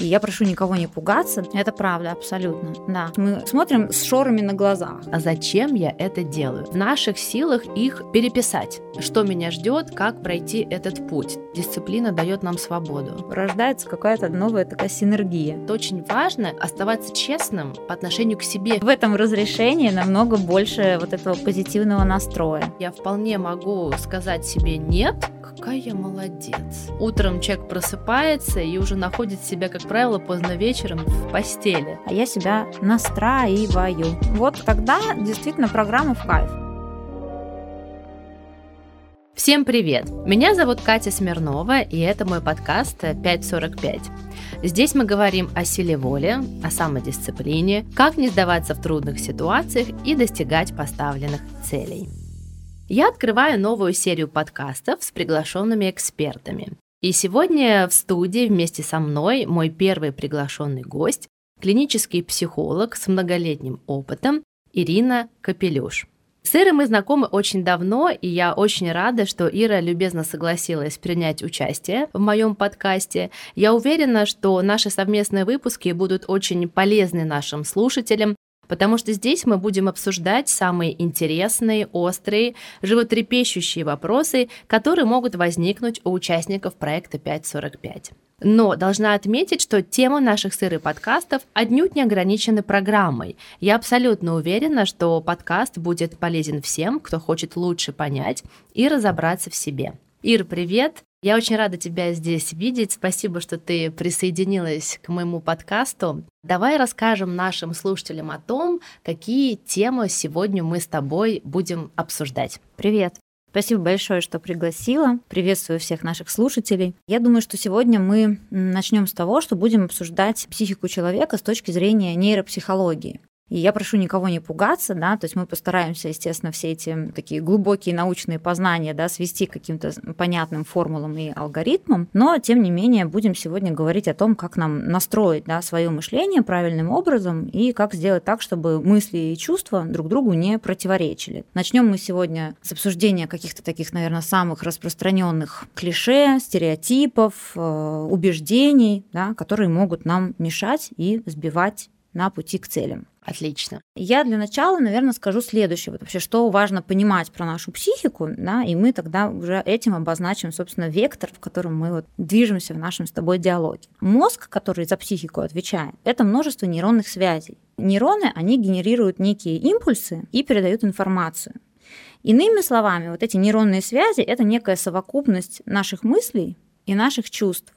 И я прошу никого не пугаться. Это правда, абсолютно. Да. Мы смотрим с шорами на глазах. А зачем я это делаю? В наших силах их переписать. Что меня ждет, как пройти этот путь. Дисциплина дает нам свободу. Рождается какая-то новая такая синергия. Это очень важно оставаться честным по отношению к себе. В этом разрешении намного больше вот этого позитивного настроя. Я вполне могу сказать себе нет, какая я молодец. Утром человек просыпается и уже находит себя, как правило, поздно вечером в постели. А я себя настраиваю. Вот тогда действительно программа в кайф. Всем привет! Меня зовут Катя Смирнова, и это мой подкаст 545. Здесь мы говорим о силе воли, о самодисциплине, как не сдаваться в трудных ситуациях и достигать поставленных целей. Я открываю новую серию подкастов с приглашенными экспертами. И сегодня в студии вместе со мной мой первый приглашенный гость, клинический психолог с многолетним опытом Ирина Капелюш. С Ирой мы знакомы очень давно, и я очень рада, что Ира любезно согласилась принять участие в моем подкасте. Я уверена, что наши совместные выпуски будут очень полезны нашим слушателям, потому что здесь мы будем обсуждать самые интересные, острые, животрепещущие вопросы, которые могут возникнуть у участников проекта 545. Но должна отметить, что темы наших сыры подкастов отнюдь не ограничены программой. Я абсолютно уверена, что подкаст будет полезен всем, кто хочет лучше понять и разобраться в себе. Ир, привет! Я очень рада тебя здесь видеть. Спасибо, что ты присоединилась к моему подкасту. Давай расскажем нашим слушателям о том, какие темы сегодня мы с тобой будем обсуждать. Привет! Спасибо большое, что пригласила. Приветствую всех наших слушателей. Я думаю, что сегодня мы начнем с того, что будем обсуждать психику человека с точки зрения нейропсихологии. И я прошу никого не пугаться, да, то есть мы постараемся, естественно, все эти такие глубокие научные познания, да, свести к каким-то понятным формулам и алгоритмам, но, тем не менее, будем сегодня говорить о том, как нам настроить, да, свое мышление правильным образом и как сделать так, чтобы мысли и чувства друг другу не противоречили. Начнем мы сегодня с обсуждения каких-то таких, наверное, самых распространенных клише, стереотипов, э, убеждений, да, которые могут нам мешать и сбивать на пути к целям. Отлично. Я для начала, наверное, скажу следующее. Вот вообще, что важно понимать про нашу психику, да, и мы тогда уже этим обозначим, собственно, вектор, в котором мы вот движемся в нашем с тобой диалоге. Мозг, который за психику отвечает, это множество нейронных связей. Нейроны, они генерируют некие импульсы и передают информацию. Иными словами, вот эти нейронные связи – это некая совокупность наших мыслей и наших чувств.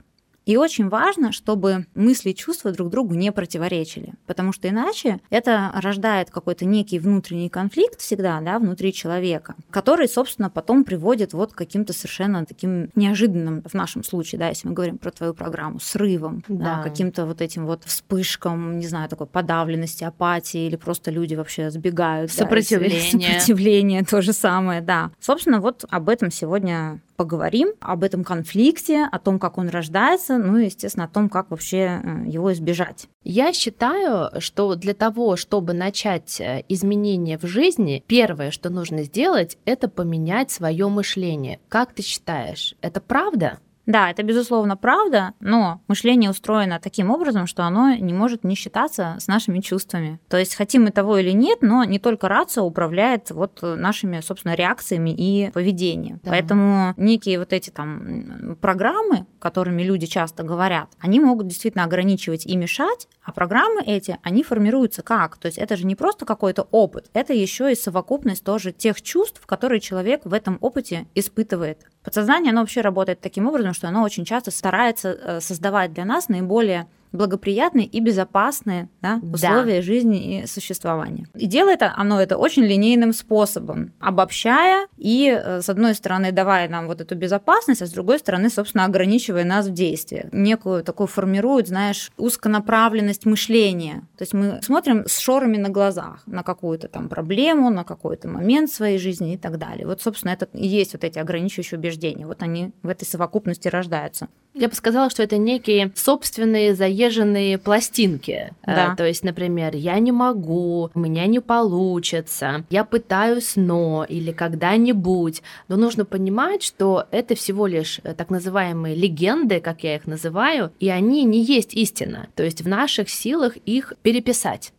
И очень важно, чтобы мысли и чувства друг другу не противоречили, потому что иначе это рождает какой-то некий внутренний конфликт всегда да, внутри человека, который, собственно, потом приводит вот к каким-то совершенно таким неожиданным, в нашем случае, да, если мы говорим про твою программу, срывом, да. Да, каким-то вот этим вот вспышкам, не знаю, такой подавленности, апатии, или просто люди вообще сбегают. Сопротивление. Да, сопротивление, то же самое, да. Собственно, вот об этом сегодня поговорим об этом конфликте, о том, как он рождается, ну и, естественно, о том, как вообще э, его избежать. Я считаю, что для того, чтобы начать э, изменения в жизни, первое, что нужно сделать, это поменять свое мышление. Как ты считаешь, это правда? Да, это безусловно правда, но мышление устроено таким образом, что оно не может не считаться с нашими чувствами. То есть хотим мы того или нет, но не только рация управляет вот нашими, собственно, реакциями и поведением. Да. Поэтому некие вот эти там программы, которыми люди часто говорят, они могут действительно ограничивать и мешать, а программы эти, они формируются как? То есть это же не просто какой-то опыт, это еще и совокупность тоже тех чувств, которые человек в этом опыте испытывает. Подсознание, оно вообще работает таким образом, что оно очень часто старается э, создавать для нас наиболее благоприятные и безопасные да, условия да. жизни и существования. И делает оно это очень линейным способом, обобщая и, э, с одной стороны, давая нам вот эту безопасность, а с другой стороны, собственно, ограничивая нас в действии. Некую такую формирует, знаешь, узконаправленность мышления. То есть мы смотрим с шорами на глазах на какую-то там проблему, на какой-то момент своей жизни и так далее. Вот, собственно, это и есть вот эти ограничивающие убеждения. Вот они в этой совокупности рождаются. Я бы сказала, что это некие собственные заезженные пластинки. Э, да. То есть, например, я не могу, у меня не получится, я пытаюсь, но или когда-нибудь. Но нужно понимать, что это всего лишь э, так называемые легенды, как я их называю, и они не есть истина. То есть в наших силах их переписать.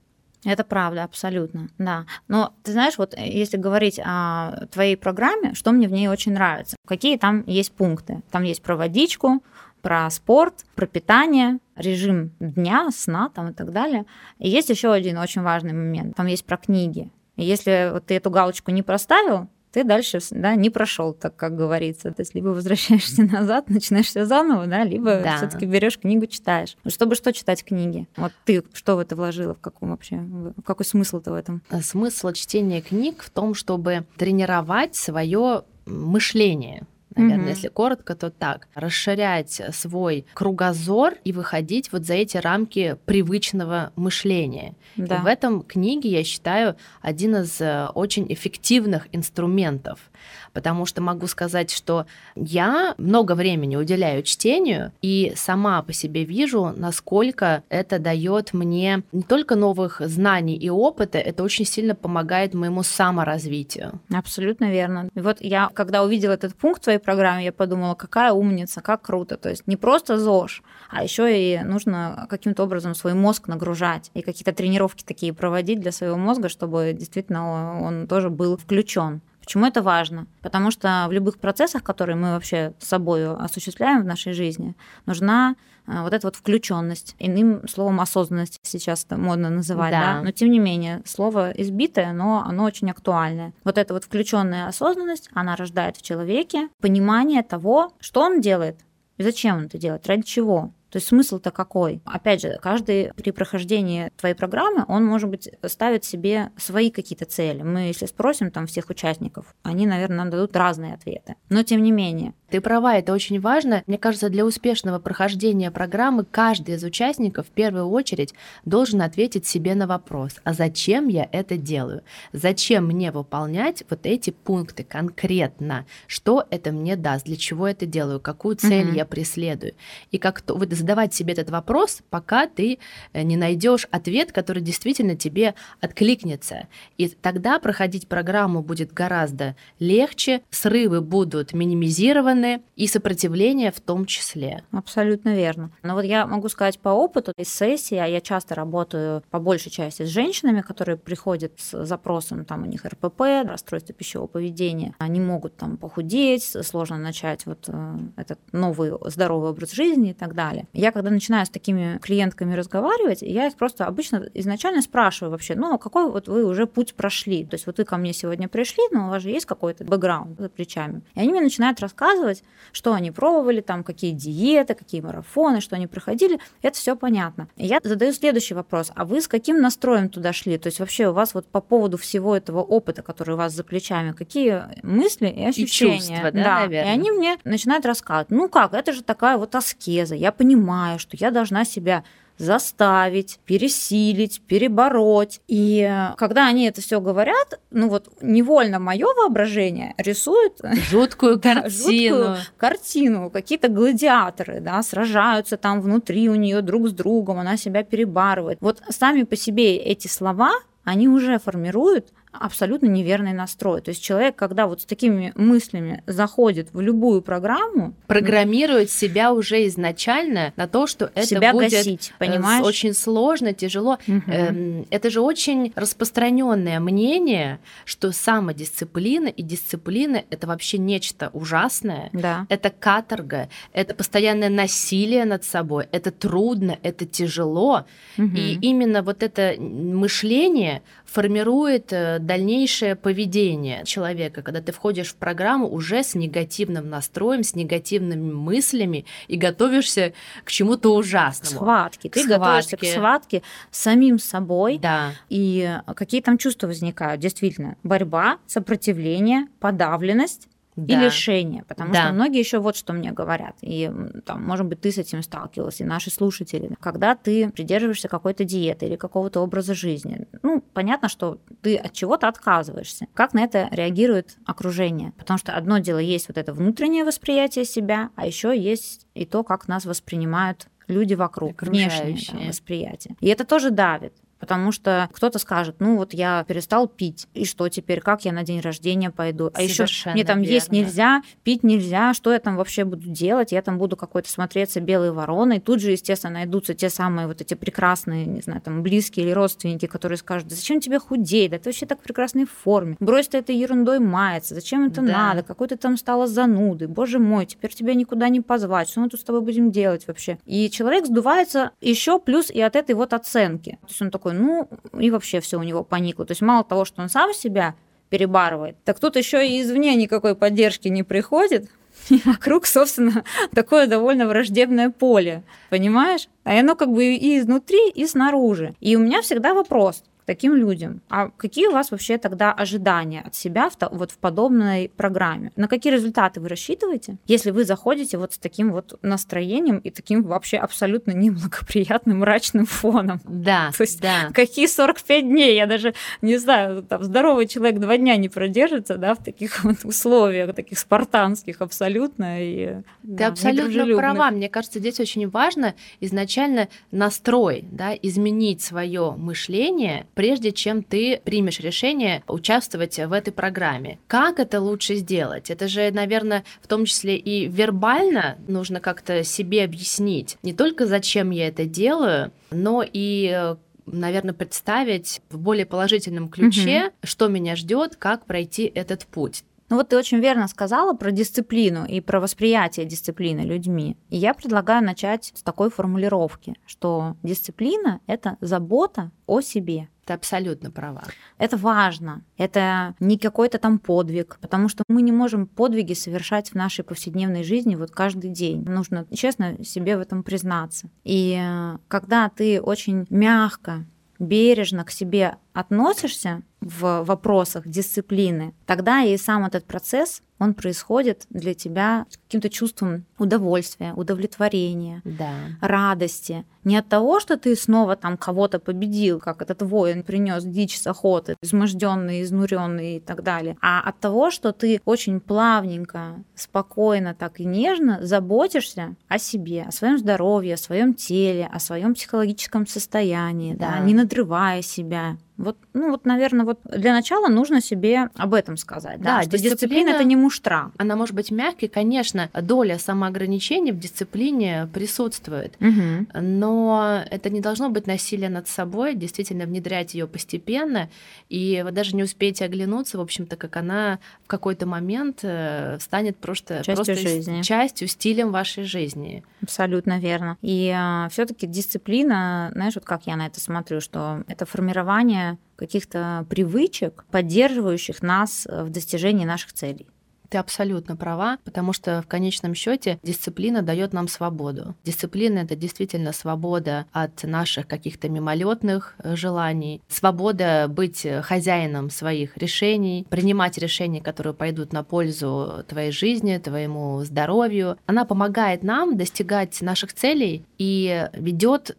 Это правда, абсолютно, да. Но ты знаешь, вот э, если говорить о твоей программе, что мне в ней очень нравится, какие там есть пункты? Там есть про водичку, про спорт, про питание, режим дня, сна там и так далее. И есть еще один очень важный момент. Там есть про книги. И если вот ты эту галочку не проставил, ты дальше да, не прошел, так как говорится. То есть либо возвращаешься назад, начинаешь все заново, да, либо да. все-таки берешь книгу, читаешь. Чтобы что читать книги? Вот ты что в это вложила, в каком вообще, в какой смысл-то в этом? Смысл чтения книг в том, чтобы тренировать свое мышление наверное, mm-hmm. если коротко, то так. Расширять свой кругозор и выходить вот за эти рамки привычного мышления. Да. И в этом книге, я считаю, один из э, очень эффективных инструментов потому что могу сказать, что я много времени уделяю чтению и сама по себе вижу, насколько это дает мне не только новых знаний и опыта, это очень сильно помогает моему саморазвитию. Абсолютно верно. И вот я, когда увидела этот пункт в твоей программе, я подумала, какая умница, как круто. То есть не просто ЗОЖ, а еще и нужно каким-то образом свой мозг нагружать и какие-то тренировки такие проводить для своего мозга, чтобы действительно он тоже был включен. Почему это важно? Потому что в любых процессах, которые мы вообще с собой осуществляем в нашей жизни, нужна вот эта вот включенность, иным словом осознанность сейчас это модно называть, да. да, но тем не менее слово избитое, но оно очень актуальное. Вот эта вот включенная осознанность, она рождает в человеке понимание того, что он делает и зачем он это делает, ради чего. То есть смысл-то какой? Опять же, каждый при прохождении твоей программы, он, может быть, ставит себе свои какие-то цели. Мы, если спросим там всех участников, они, наверное, нам дадут разные ответы. Но тем не менее, ты права, это очень важно. Мне кажется, для успешного прохождения программы каждый из участников в первую очередь должен ответить себе на вопрос, а зачем я это делаю? Зачем мне выполнять вот эти пункты конкретно? Что это мне даст? Для чего это делаю? Какую цель угу. я преследую? И как то, вот задавать себе этот вопрос, пока ты э, не найдешь ответ, который действительно тебе откликнется. И тогда проходить программу будет гораздо легче, срывы будут минимизированы, стороны, и сопротивление в том числе. Абсолютно верно. Но вот я могу сказать по опыту из сессии, а я часто работаю по большей части с женщинами, которые приходят с запросом, там у них РПП, расстройство пищевого поведения, они могут там похудеть, сложно начать вот э, этот новый здоровый образ жизни и так далее. Я когда начинаю с такими клиентками разговаривать, я их просто обычно изначально спрашиваю вообще, ну, какой вот вы уже путь прошли? То есть вот вы ко мне сегодня пришли, но у вас же есть какой-то бэкграунд за плечами. И они мне начинают рассказывать, рассказывать, что они пробовали, там, какие диеты, какие марафоны, что они проходили, это все понятно. И я задаю следующий вопрос, а вы с каким настроем туда шли? То есть вообще у вас вот по поводу всего этого опыта, который у вас за плечами, какие мысли и ощущения? И чувства, да, да. наверное. И они мне начинают рассказывать, ну как, это же такая вот аскеза, я понимаю, что я должна себя заставить, пересилить, перебороть. И когда они это все говорят, ну вот невольно мое воображение рисует жуткую картину. жуткую картину. Какие-то гладиаторы, да, сражаются там внутри у нее друг с другом, она себя перебарывает. Вот сами по себе эти слова, они уже формируют абсолютно неверный настрой. То есть человек, когда вот с такими мыслями заходит в любую программу, программирует себя уже изначально на то, что это себя будет гасить, э, понимаешь? очень сложно, тяжело. Угу. Это же очень распространенное мнение, что самодисциплина и дисциплина это вообще нечто ужасное. Да. Это каторга, это постоянное насилие над собой, это трудно, это тяжело. Угу. И именно вот это мышление формирует э, дальнейшее поведение человека, когда ты входишь в программу уже с негативным настроем, с негативными мыслями и готовишься к чему-то ужасному. Схватки. Ты схватке. готовишься к схватке с самим собой. Да. И какие там чувства возникают? Действительно, борьба, сопротивление, подавленность да. и лишение. Потому да. что многие еще вот что мне говорят. И там, может быть, ты с этим сталкивалась, и наши слушатели. Когда ты придерживаешься какой-то диеты или какого-то образа жизни, ну, понятно, что ты от чего-то отказываешься. Как на это реагирует окружение? Потому что одно дело есть вот это внутреннее восприятие себя, а еще есть и то, как нас воспринимают люди вокруг, внешнее да, восприятие. И это тоже давит. Потому что кто-то скажет, ну вот я перестал пить, и что теперь, как я на день рождения пойду? А еще мне там верно. есть нельзя, пить нельзя, что я там вообще буду делать? Я там буду какой-то смотреться белой вороной. Тут же, естественно, найдутся те самые вот эти прекрасные, не знаю, там близкие или родственники, которые скажут, да зачем тебе худеть? Да ты вообще так в прекрасной форме. Брось ты этой ерундой маяться. Зачем это да. надо? Какой ты там стала занудой? Боже мой, теперь тебя никуда не позвать. Что мы тут с тобой будем делать вообще? И человек сдувается еще плюс и от этой вот оценки. То есть он такой, ну, и вообще все у него поникло. То есть мало того, что он сам себя перебарывает, так тут еще и извне никакой поддержки не приходит, и вокруг, собственно, такое довольно враждебное поле, понимаешь? А оно как бы и изнутри, и снаружи. И у меня всегда вопрос, таким людям. А какие у вас вообще тогда ожидания от себя в, вот в подобной программе? На какие результаты вы рассчитываете, если вы заходите вот с таким вот настроением и таким вообще абсолютно неблагоприятным мрачным фоном? Да, То есть да. какие 45 дней? Я даже не знаю, там здоровый человек два дня не продержится, да, в таких вот условиях, таких спартанских абсолютно. И, Ты да, абсолютно права. Мне кажется, здесь очень важно изначально настрой, да, изменить свое мышление прежде чем ты примешь решение участвовать в этой программе. Как это лучше сделать? Это же, наверное, в том числе и вербально нужно как-то себе объяснить. Не только зачем я это делаю, но и наверное, представить в более положительном ключе, угу. что меня ждет, как пройти этот путь. Ну вот ты очень верно сказала про дисциплину и про восприятие дисциплины людьми. И я предлагаю начать с такой формулировки, что дисциплина — это забота о себе. Ты абсолютно права. Это важно. Это не какой-то там подвиг, потому что мы не можем подвиги совершать в нашей повседневной жизни вот каждый день. Нужно честно себе в этом признаться. И э, когда ты очень мягко, бережно к себе относишься в вопросах дисциплины, тогда и сам этот процесс он происходит для тебя с каким-то чувством удовольствия, удовлетворения, да. радости. Не от того, что ты снова там кого-то победил, как этот воин принес дичь с охоты, изможденный, изнуренный и так далее, а от того, что ты очень плавненько, спокойно, так и нежно заботишься о себе, о своем здоровье, о своем теле, о своем психологическом состоянии, да. Да, не надрывая себя, вот, ну вот, наверное, вот для начала нужно себе об этом сказать. Да, да что дисциплина, дисциплина это не муштра. Она может быть мягкой, конечно, доля самоограничений в дисциплине присутствует, угу. но это не должно быть насилие над собой, действительно внедрять ее постепенно, и вы даже не успеете оглянуться, в общем-то, как она в какой-то момент э, станет просто, частью просто жизни. частью, стилем вашей жизни. Абсолютно верно. И э, все-таки дисциплина, знаешь, вот как я на это смотрю, что это формирование каких-то привычек, поддерживающих нас в достижении наших целей. Ты абсолютно права, потому что в конечном счете дисциплина дает нам свободу. Дисциплина это действительно свобода от наших каких-то мимолетных э, желаний, свобода быть хозяином своих решений, принимать решения, которые пойдут на пользу твоей жизни, твоему здоровью. Она помогает нам достигать наших целей и ведет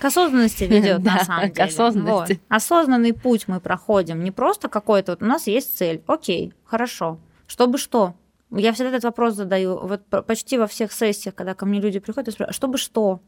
к осознанности ведет, на самом деле. К осознанности. Вот. Осознанный путь мы проходим. Не просто какой-то, вот у нас есть цель. Окей, хорошо. Чтобы что? Я всегда этот вопрос задаю. Вот почти во всех сессиях, когда ко мне люди приходят, я спрашиваю, чтобы что?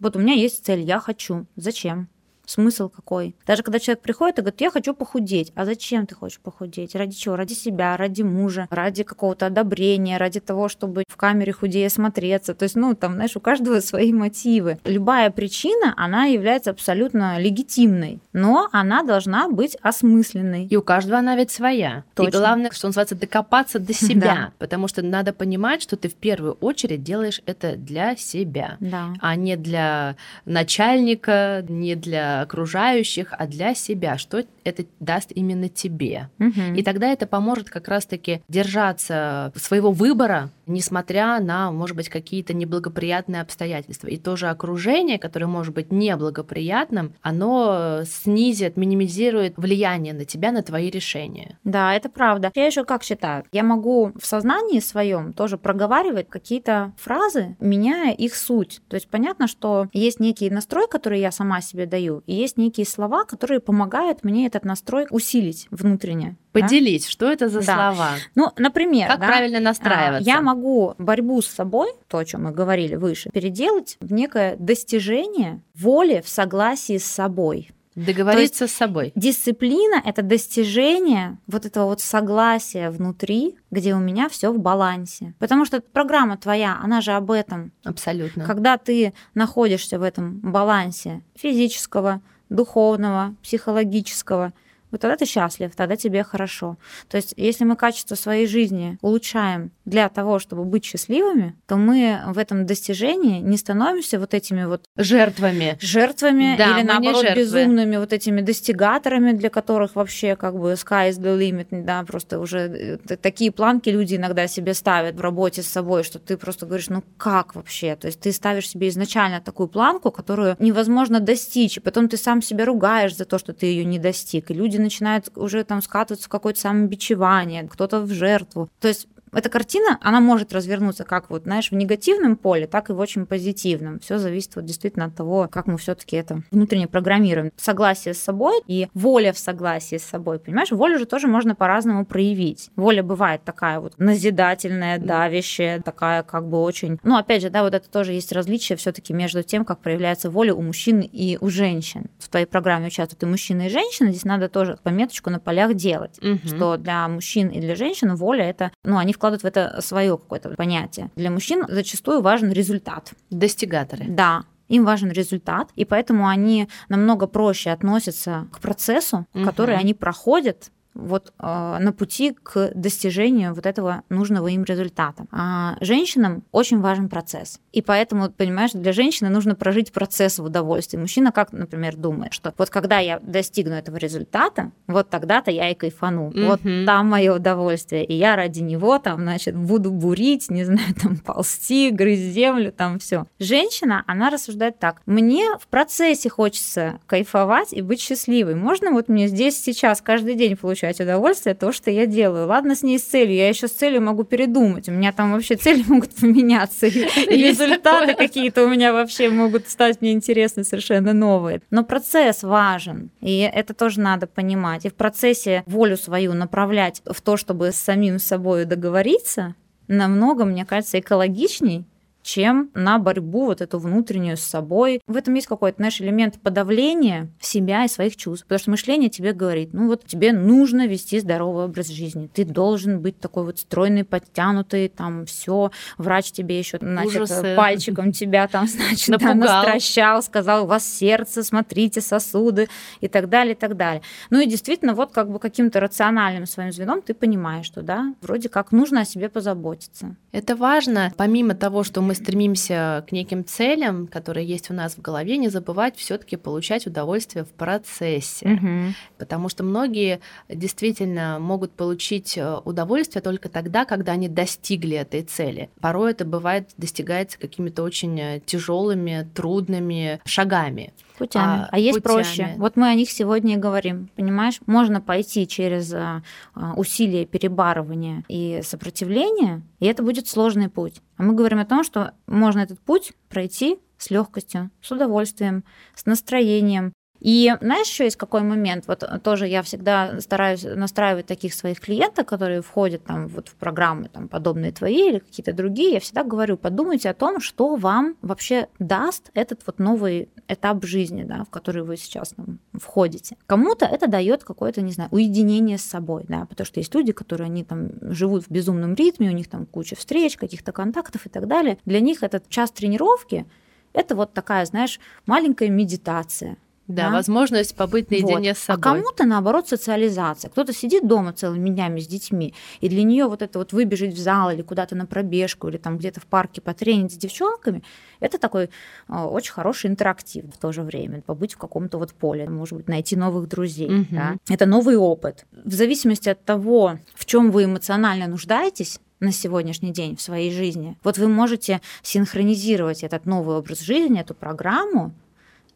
Вот у меня есть цель, я хочу. Зачем? Смысл какой? Даже когда человек приходит и говорит, я хочу похудеть. А зачем ты хочешь похудеть? Ради чего? Ради себя, ради мужа, ради какого-то одобрения, ради того, чтобы в камере худее смотреться. То есть, ну, там, знаешь, у каждого свои мотивы. Любая причина, она является абсолютно легитимной, но она должна быть осмысленной. И у каждого она ведь своя. Точно. И главное, что называется, докопаться до себя. Да. Потому что надо понимать, что ты в первую очередь делаешь это для себя, да. а не для начальника, не для окружающих, а для себя, что это даст именно тебе. Угу. И тогда это поможет как раз-таки держаться своего выбора, несмотря на, может быть, какие-то неблагоприятные обстоятельства. И тоже окружение, которое может быть неблагоприятным, оно снизит, минимизирует влияние на тебя, на твои решения. Да, это правда. Я еще как считаю, я могу в сознании своем тоже проговаривать какие-то фразы, меняя их суть. То есть понятно, что есть некий настрой, который я сама себе даю, и есть некие слова, которые помогают мне этот этот настрой усилить внутренне. Поделить, да? что это за да. слова? Ну, например, как да, правильно а, настраиваться? Я могу борьбу с собой, то, о чем мы говорили выше, переделать в некое достижение воли в согласии с собой. Договориться с собой. Дисциплина это достижение вот этого вот согласия внутри, где у меня все в балансе. Потому что программа твоя, она же об этом. Абсолютно. Когда ты находишься в этом балансе физического, духовного, психологического, вот тогда ты счастлив, тогда тебе хорошо. То есть, если мы качество своей жизни улучшаем для того, чтобы быть счастливыми, то мы в этом достижении не становимся вот этими вот жертвами, жертвами да, или наоборот безумными вот этими достигаторами, для которых вообще как бы sky is the limit, да, просто уже э, такие планки люди иногда себе ставят в работе с собой, что ты просто говоришь, ну как вообще? То есть ты ставишь себе изначально такую планку, которую невозможно достичь, и потом ты сам себя ругаешь за то, что ты ее не достиг, и люди начинают уже там скатываться в какое-то самобичевание, кто-то в жертву. То есть эта картина, она может развернуться как вот, знаешь, в негативном поле, так и в очень позитивном. Все зависит вот действительно от того, как мы все-таки это внутренне программируем. Согласие с собой и воля в согласии с собой, понимаешь? Волю же тоже можно по-разному проявить. Воля бывает такая вот назидательная, давящая, такая как бы очень... Ну, опять же, да, вот это тоже есть различие все-таки между тем, как проявляется воля у мужчин и у женщин. В твоей программе участвуют и мужчины, и женщины. Здесь надо тоже пометочку на полях делать, угу. что для мужчин и для женщин воля это, ну, они в вкладывают в это свое какое-то понятие. Для мужчин зачастую важен результат. Достигаторы. Да, им важен результат, и поэтому они намного проще относятся к процессу, угу. который они проходят вот э, на пути к достижению вот этого нужного им результата. А женщинам очень важен процесс. И поэтому, понимаешь, для женщины нужно прожить процесс в удовольствии. Мужчина как, например, думает, что вот когда я достигну этого результата, вот тогда-то я и кайфану. Mm-hmm. Вот там мое удовольствие. И я ради него там, значит, буду бурить, не знаю, там ползти, грызть землю, там все. Женщина, она рассуждает так. Мне в процессе хочется кайфовать и быть счастливой. Можно вот мне здесь сейчас каждый день получать получать удовольствие от того, что я делаю. Ладно с ней с целью, я еще с целью могу передумать. У меня там вообще цели могут поменяться, и результаты какие-то у меня вообще могут стать мне интересны совершенно новые. Но процесс важен, и это тоже надо понимать. И в процессе волю свою направлять в то, чтобы с самим собой договориться, намного, мне кажется, экологичней, чем на борьбу вот эту внутреннюю с собой. В этом есть какой-то, знаешь, элемент подавления себя и своих чувств. Потому что мышление тебе говорит, ну вот тебе нужно вести здоровый образ жизни. Ты должен быть такой вот стройный, подтянутый, там все. Врач тебе еще, значит, Ужасы. пальчиком тебя там, значит, да, настращал, сказал, у вас сердце, смотрите, сосуды и так далее, и так далее. Ну и действительно, вот как бы каким-то рациональным своим звеном ты понимаешь, что да, вроде как нужно о себе позаботиться. Это важно, помимо того, что мы мы стремимся к неким целям, которые есть у нас в голове, не забывать все-таки получать удовольствие в процессе. Угу. Потому что многие действительно могут получить э, удовольствие только тогда, когда они достигли этой цели. Порой это бывает достигается какими-то очень э, тяжелыми, трудными шагами путями. А, а есть путями. проще. Вот мы о них сегодня и говорим. Понимаешь, можно пойти через а, а, усилия перебарывания и сопротивления, и это будет сложный путь. А мы говорим о том, что можно этот путь пройти с легкостью, с удовольствием, с настроением, и знаешь, еще есть какой момент? Вот тоже я всегда стараюсь настраивать таких своих клиентов, которые входят там вот в программы там, подобные твои или какие-то другие. Я всегда говорю, подумайте о том, что вам вообще даст этот вот новый этап жизни, да, в который вы сейчас там, входите. Кому-то это дает какое-то, не знаю, уединение с собой, да, потому что есть люди, которые они там живут в безумном ритме, у них там куча встреч, каких-то контактов и так далее. Для них этот час тренировки это вот такая, знаешь, маленькая медитация, да, да, возможность побыть наедине вот. с а собой. А кому-то, наоборот, социализация. Кто-то сидит дома целыми днями с детьми, и для нее вот это вот выбежать в зал или куда-то на пробежку, или там где-то в парке потренить с девчонками, это такой э, очень хороший интерактив в то же время. Побыть в каком-то вот поле, может быть, найти новых друзей. Угу. Да? Это новый опыт. В зависимости от того, в чем вы эмоционально нуждаетесь, на сегодняшний день в своей жизни. Вот вы можете синхронизировать этот новый образ жизни, эту программу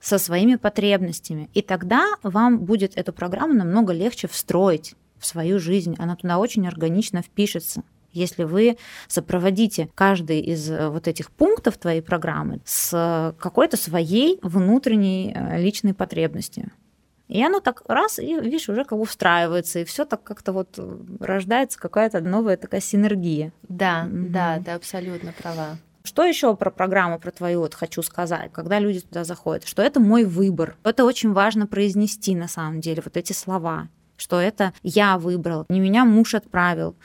со своими потребностями. И тогда вам будет эту программу намного легче встроить в свою жизнь. Она туда очень органично впишется если вы сопроводите каждый из э, вот этих пунктов твоей программы с какой-то своей внутренней э, личной потребностью. И оно так раз, и, видишь, уже как бы встраивается, и все так как-то вот рождается какая-то новая такая синергия. Да, угу. да, ты абсолютно права. Что еще про программу, про твою вот хочу сказать, когда люди туда заходят, что это мой выбор. Это очень важно произнести на самом деле, вот эти слова что это я выбрал, не меня муж отправил,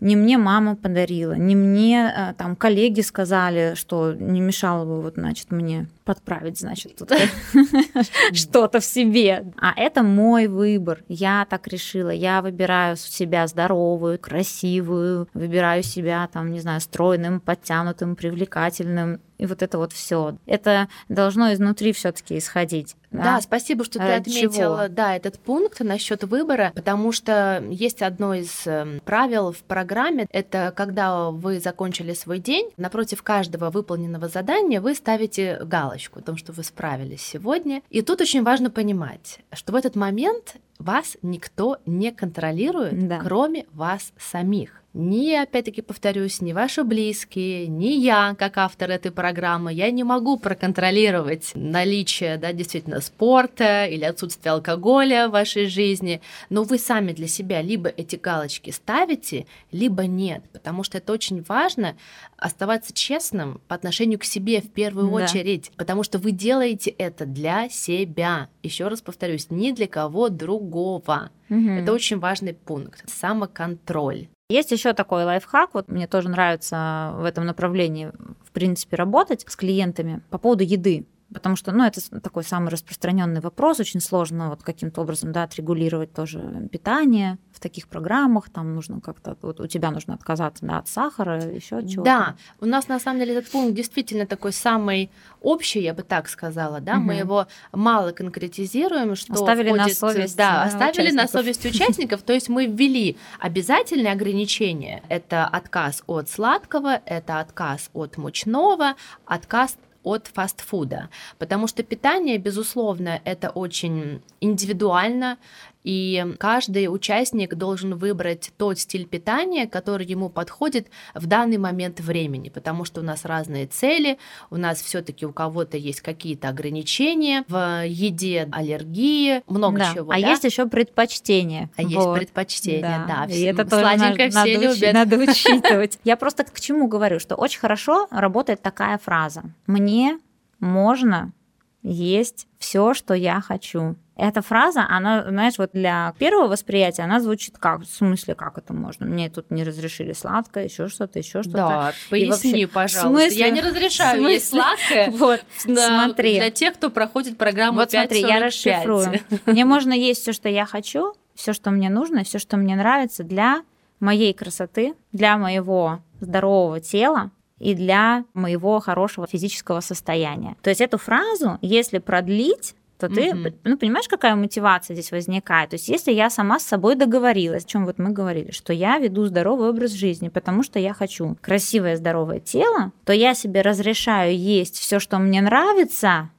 не мне мама подарила, не мне э, там коллеги сказали, что не мешало бы вот, значит, мне подправить, значит, что-то в себе. А это мой выбор. Я так решила. Я выбираю себя здоровую, красивую, выбираю себя, там, не знаю, стройным, подтянутым, привлекательным и вот это вот все. Это должно изнутри все-таки исходить. Да? да, спасибо, что ты отметила, чего? да, этот пункт насчет выбора, потому что есть одно из эм, правил в программе, это когда вы закончили свой день, напротив каждого выполненного задания вы ставите галочку о том, что вы справились сегодня. И тут очень важно понимать, что в этот момент вас никто не контролирует, да. кроме вас самих ни, опять-таки повторюсь, ни ваши близкие, ни я, как автор этой программы, я не могу проконтролировать наличие, да, действительно, спорта или отсутствие алкоголя в вашей жизни, но вы сами для себя либо эти галочки ставите, либо нет, потому что это очень важно оставаться честным по отношению к себе в первую да. очередь, потому что вы делаете это для себя. Еще раз повторюсь, ни для кого другого. Угу. Это очень важный пункт. Самоконтроль. Есть еще такой лайфхак, вот мне тоже нравится в этом направлении, в принципе, работать с клиентами по поводу еды. Потому что, ну, это такой самый распространенный вопрос, очень сложно вот каким-то образом, да, отрегулировать тоже питание в таких программах, там нужно как-то, вот у тебя нужно отказаться, да, от сахара, еще от чего-то. Да, у нас на самом деле этот пункт действительно такой самый общий, я бы так сказала, да, угу. мы его мало конкретизируем, что оставили входит, на совесть, да, да оставили участников. на совесть участников, то есть мы ввели обязательные ограничения, это отказ от сладкого, это отказ от мучного, отказ от фастфуда, потому что питание, безусловно, это очень индивидуально, и каждый участник должен выбрать тот стиль питания, который ему подходит в данный момент времени, потому что у нас разные цели, у нас все-таки у кого-то есть какие-то ограничения в еде, аллергии, много да. чего. А да? есть еще предпочтения. А вот. есть предпочтения, да. да. И это тоже надо, все надо любят. надо учитывать. Я просто к чему говорю, что очень хорошо работает такая фраза: мне можно есть все, что я хочу. Эта фраза, она, знаешь, вот для первого восприятия она звучит как? В смысле, как это можно? Мне тут не разрешили сладкое, еще что-то, еще что-то. Да, поясни, вообще, пожалуйста. Смысле, я не разрешаю смысле, есть сладкое. Вот, да, смотри. Для тех, кто проходит программу Вот смотри, я расшифрую. Мне можно есть все, что я хочу, все, что мне нужно, все, что мне нравится для моей красоты, для моего здорового тела, и для моего хорошего физического состояния. То есть эту фразу, если продлить, то ты, mm-hmm. ну, понимаешь, какая мотивация здесь возникает? То есть, если я сама с собой договорилась, о чем вот мы говорили, что я веду здоровый образ жизни, потому что я хочу красивое здоровое тело, то я себе разрешаю есть все, что мне нравится,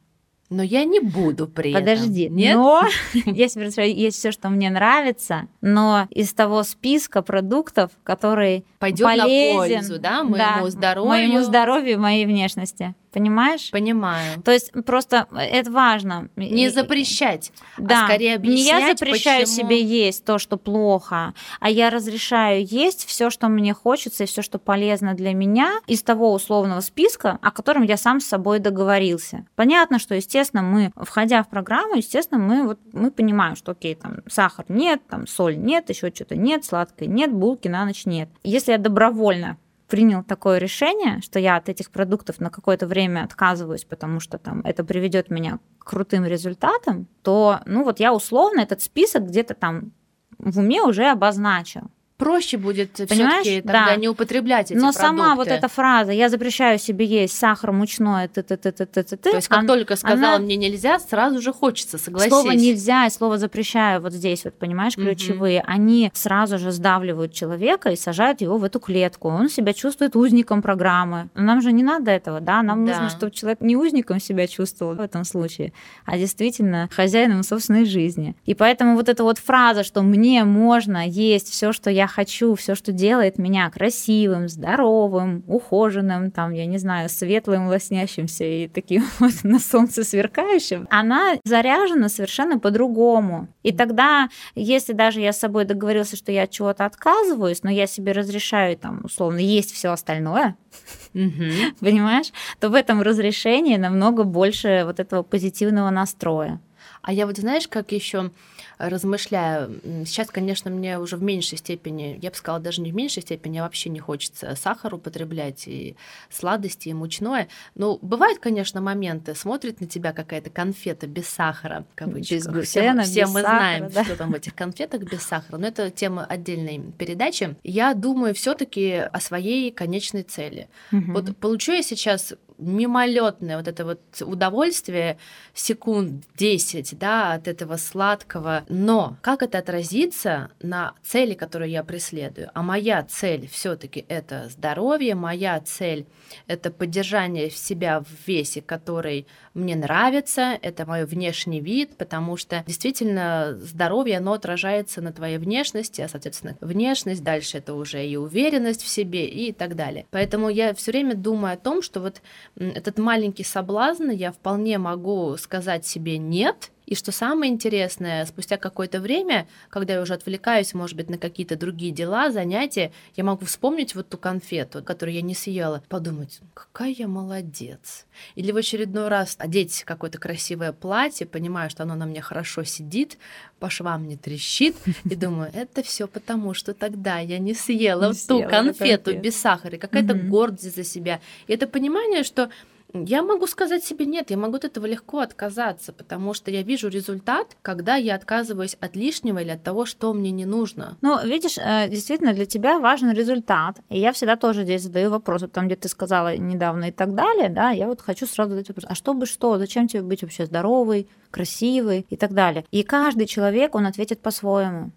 но я не буду при Подожди, этом. Нет? но если есть все, что мне нравится, но из того списка продуктов, который пойдет полезен, на пользу, да, моему да, здоровью, моему здоровью, моей внешности. Понимаешь? Понимаю. То есть просто это важно. Не запрещать, а да. а скорее объяснять, Не я запрещаю почему... себе есть то, что плохо, а я разрешаю есть все, что мне хочется и все, что полезно для меня из того условного списка, о котором я сам с собой договорился. Понятно, что, естественно, мы, входя в программу, естественно, мы вот мы понимаем, что окей, там сахар нет, там соль нет, еще что-то нет, сладкое нет, булки на ночь нет. Если я добровольно принял такое решение, что я от этих продуктов на какое-то время отказываюсь, потому что там это приведет меня к крутым результатам, то, ну вот я условно этот список где-то там в уме уже обозначил проще будет все-таки тогда да. не употреблять эти Но продукты. сама вот эта фраза «я запрещаю себе есть сахар мучное», т -т -т -т -т -т То есть как она, только сказала она... мне нельзя, сразу же хочется, согласись. Слово «нельзя» и слово «запрещаю» вот здесь вот, понимаешь, ключевые, угу. они сразу же сдавливают человека и сажают его в эту клетку. Он себя чувствует узником программы. Нам же не надо этого, да? Нам да. нужно, чтобы человек не узником себя чувствовал в этом случае, а действительно хозяином собственной жизни. И поэтому вот эта вот фраза, что мне можно есть все, что я хочу все, что делает меня красивым, здоровым, ухоженным, там, я не знаю, светлым, лоснящимся и таким вот на солнце сверкающим, она заряжена совершенно по-другому. И тогда, если даже я с собой договорился, что я от чего-то отказываюсь, но я себе разрешаю там условно есть все остальное, понимаешь, то в этом разрешении намного больше вот этого позитивного настроя. А я вот знаешь, как еще размышляю, сейчас, конечно, мне уже в меньшей степени, я бы сказала, даже не в меньшей степени, а вообще не хочется сахар употреблять и сладости, и мучное. Но бывают, конечно, моменты, смотрит на тебя какая-то конфета без сахара, кавычках. Без глютена, все, все мы сахара, знаем, да? что там в этих конфетах без сахара, но это тема отдельной передачи. Я думаю все таки о своей конечной цели. Угу. Вот получу я сейчас мимолетное вот это вот удовольствие секунд 10, да, от этого сладкого. Но как это отразится на цели, которую я преследую? А моя цель все-таки это здоровье, моя цель это поддержание себя в весе, который мне нравится, это мой внешний вид, потому что действительно здоровье, оно отражается на твоей внешности, а, соответственно, внешность, дальше это уже и уверенность в себе и так далее. Поэтому я все время думаю о том, что вот этот маленький соблазн я вполне могу сказать себе нет, и что самое интересное, спустя какое-то время, когда я уже отвлекаюсь, может быть, на какие-то другие дела, занятия, я могу вспомнить вот ту конфету, которую я не съела, подумать, какая я молодец. Или в очередной раз одеть какое-то красивое платье, понимаю, что оно на мне хорошо сидит, по швам не трещит, и думаю, это все потому, что тогда я не съела не ту съела конфету без сахара, какая-то гордость за себя. И это понимание, что я могу сказать себе нет, я могу от этого легко отказаться, потому что я вижу результат, когда я отказываюсь от лишнего или от того, что мне не нужно. Ну, видишь, э, действительно, для тебя важен результат. И я всегда тоже здесь задаю вопрос, вот там, где ты сказала недавно и так далее, да, я вот хочу сразу задать вопрос, а чтобы что, зачем тебе быть вообще здоровый, красивый и так далее. И каждый человек, он ответит по-своему.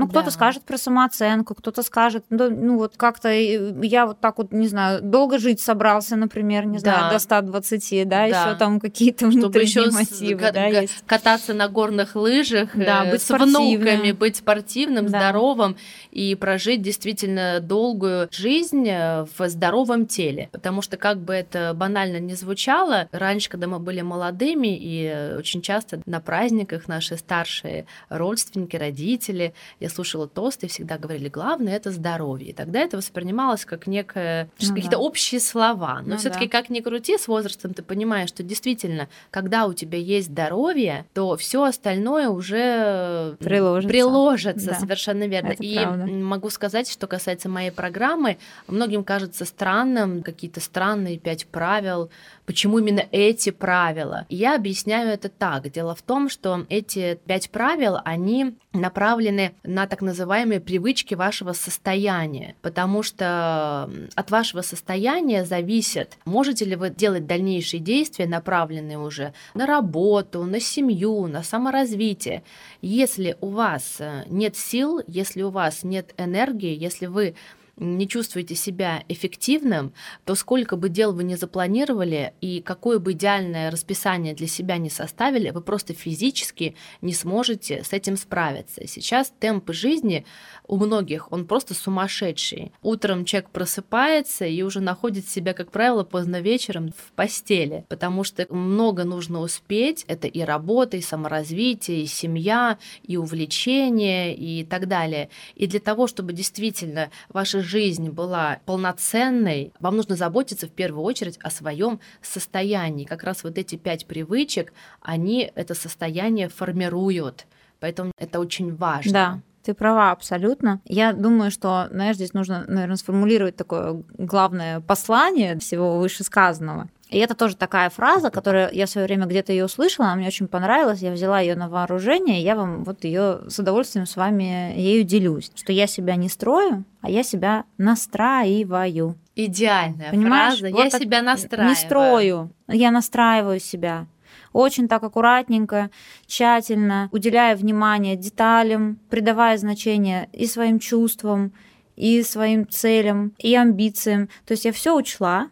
Ну, кто-то да. скажет про самооценку, кто-то скажет, ну, ну вот как-то я вот так вот, не знаю, долго жить собрался, например, не знаю, да. до 120, да, да. еще там какие-то внутренние еще мотивы, с, да, есть. Кататься на горных лыжах, да, э, быть с спортивным. внуками, быть спортивным, да. здоровым и прожить действительно долгую жизнь э, в здоровом теле. Потому что, как бы это банально не звучало, раньше, когда мы были молодыми, и очень часто на праздниках наши старшие родственники, родители, я слушала тосты, всегда говорили, главное это здоровье. И тогда это воспринималось как некое, ну, какие-то да. общие слова. Но ну, все-таки да. как ни крути, с возрастом ты понимаешь, что действительно, когда у тебя есть здоровье, то все остальное уже приложится, приложится да. совершенно верно. Это и правда. могу сказать, что касается моей программы, многим кажется странным какие-то странные пять правил, почему именно эти правила. Я объясняю это так. Дело в том, что эти пять правил, они направлены на так называемые привычки вашего состояния, потому что от вашего состояния зависит, можете ли вы делать дальнейшие действия, направленные уже на работу, на семью, на саморазвитие. Если у вас э, нет сил, если у вас нет энергии, если вы не чувствуете себя эффективным, то сколько бы дел вы не запланировали и какое бы идеальное расписание для себя не составили, вы просто физически не сможете с этим справиться. Сейчас темп жизни у многих, он просто сумасшедший. Утром человек просыпается и уже находит себя, как правило, поздно вечером в постели, потому что много нужно успеть. Это и работа, и саморазвитие, и семья, и увлечение, и так далее. И для того, чтобы действительно ваша жизнь была полноценной, вам нужно заботиться в первую очередь о своем состоянии. Как раз вот эти пять привычек, они это состояние формируют. Поэтому это очень важно. Да. Ты права абсолютно. Я думаю, что, знаешь, здесь нужно, наверное, сформулировать такое главное послание всего вышесказанного. И это тоже такая фраза, которую я в свое время где-то ее услышала, она мне очень понравилась, я взяла ее на вооружение, и я вам вот ее с удовольствием с вами ею делюсь, что я себя не строю, а я себя настраиваю. Идеальная Понимаешь? фраза. Вот я себя настраиваю. Не строю, я настраиваю себя очень так аккуратненько, тщательно, уделяя внимание деталям, придавая значение и своим чувствам, и своим целям, и амбициям. То есть я все учла,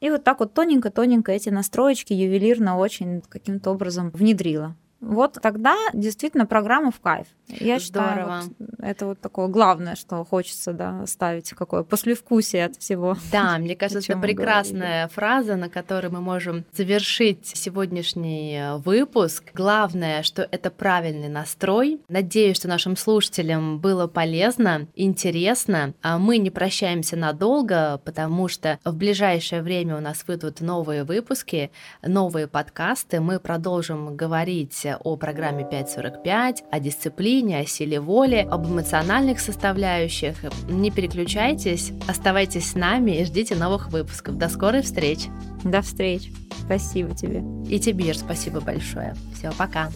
и вот так вот тоненько-тоненько эти настроечки ювелирно очень каким-то образом внедрила. Вот тогда действительно программа в кайф. Я Здорово. считаю, вот это вот такое главное, что хочется да, ставить какое послевкусие от всего. Да, мне кажется, это прекрасная фраза, на которой мы можем завершить сегодняшний э, выпуск. Главное, что это правильный настрой. Надеюсь, что нашим слушателям было полезно, интересно. А мы не прощаемся надолго, потому что в ближайшее время у нас выйдут новые выпуски, новые подкасты. Мы продолжим говорить о программе 545, о дисциплине, о силе воли, об эмоциональных составляющих. Не переключайтесь, оставайтесь с нами и ждите новых выпусков. До скорой встречи! До встречи! Спасибо тебе. И тебе спасибо большое. Все, пока.